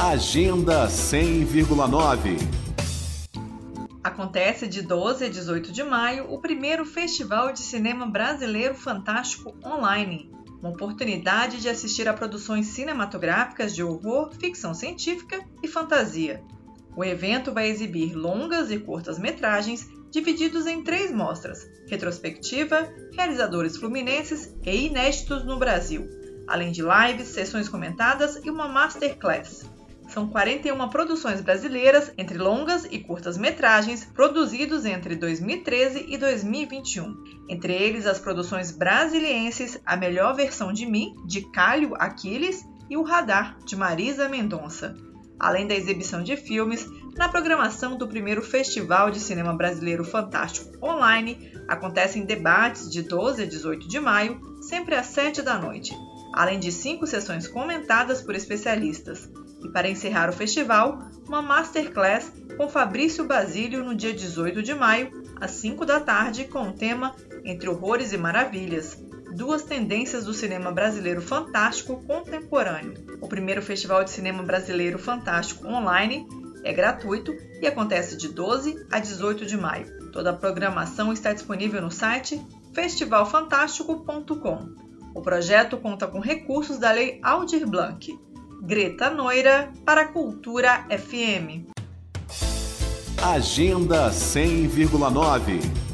Agenda 100,9 Acontece de 12 a 18 de maio o primeiro Festival de Cinema Brasileiro Fantástico Online, uma oportunidade de assistir a produções cinematográficas de horror, ficção científica e fantasia. O evento vai exibir longas e curtas metragens divididos em três mostras: retrospectiva, realizadores fluminenses e inéditos no Brasil, além de lives, sessões comentadas e uma masterclass. São 41 produções brasileiras, entre longas e curtas metragens, produzidos entre 2013 e 2021. Entre eles, as produções brasilienses A Melhor Versão de Mim, de Cálio Aquiles, e O Radar, de Marisa Mendonça. Além da exibição de filmes, na programação do primeiro Festival de Cinema Brasileiro Fantástico Online, acontecem debates de 12 a 18 de maio, sempre às 7 da noite, além de cinco sessões comentadas por especialistas. E para encerrar o festival, uma masterclass com Fabrício Basílio no dia 18 de maio, às 5 da tarde, com o tema Entre Horrores e Maravilhas. Duas tendências do cinema brasileiro fantástico contemporâneo. O primeiro Festival de Cinema Brasileiro Fantástico online é gratuito e acontece de 12 a 18 de maio. Toda a programação está disponível no site festivalfantástico.com. O projeto conta com recursos da Lei Aldir Blanc. Greta Noira para Cultura FM. Agenda 100,9